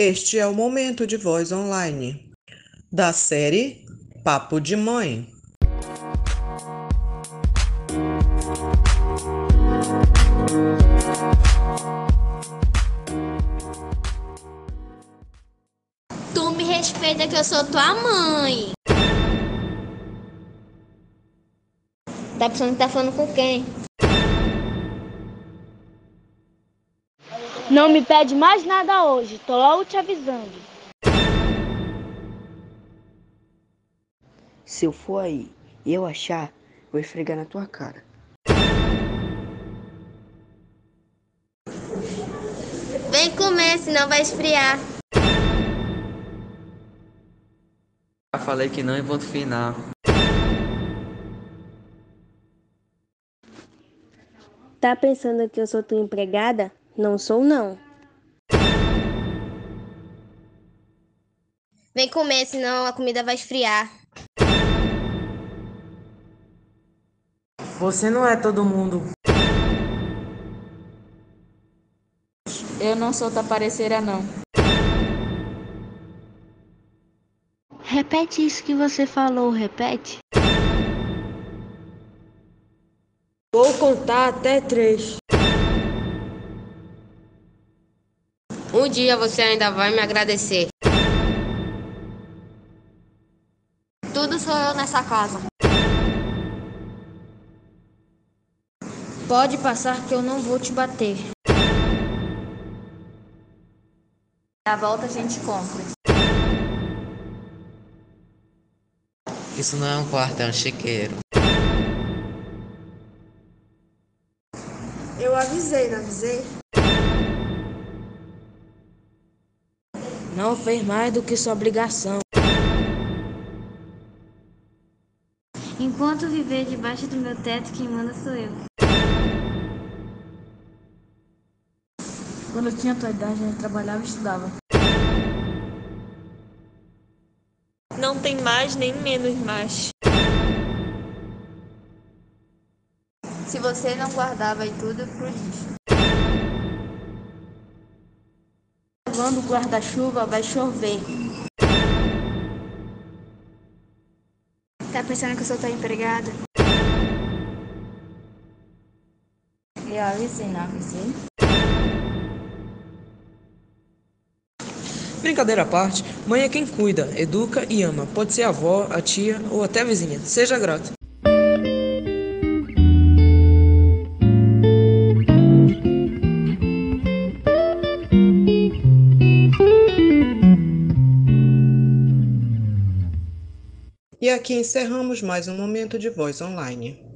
Este é o Momento de Voz Online, da série Papo de Mãe. Tu me respeita que eu sou tua mãe. Tá pensando que tá falando com quem? Não me pede mais nada hoje, tô logo te avisando. Se eu for aí e eu achar, vou esfregar na tua cara. Vem comer, senão vai esfriar. Já falei que não em ponto final. Tá pensando que eu sou tua empregada? Não sou não. Vem comer, senão a comida vai esfriar. Você não é todo mundo. Eu não sou tapareceira, não. Repete isso que você falou, repete. Vou contar até três. Um dia você ainda vai me agradecer. Tudo sou eu nessa casa. Pode passar que eu não vou te bater. Na volta a gente compra. Isso não é um quarto, é um chiqueiro. Eu avisei, não avisei? Não fez mais do que sua obrigação. Enquanto viver debaixo do meu teto, quem manda sou eu. Quando eu tinha tua idade, eu trabalhava e estudava. Não tem mais nem menos mais. Se você não guardava aí tudo pro lixo. Levando o guarda-chuva, vai chover. Tá pensando que eu sou tua empregada? Eu avisei, não avisei? Brincadeira à parte, mãe é quem cuida, educa e ama. Pode ser a avó, a tia ou até a vizinha. Seja grato. E aqui encerramos mais um Momento de Voz Online.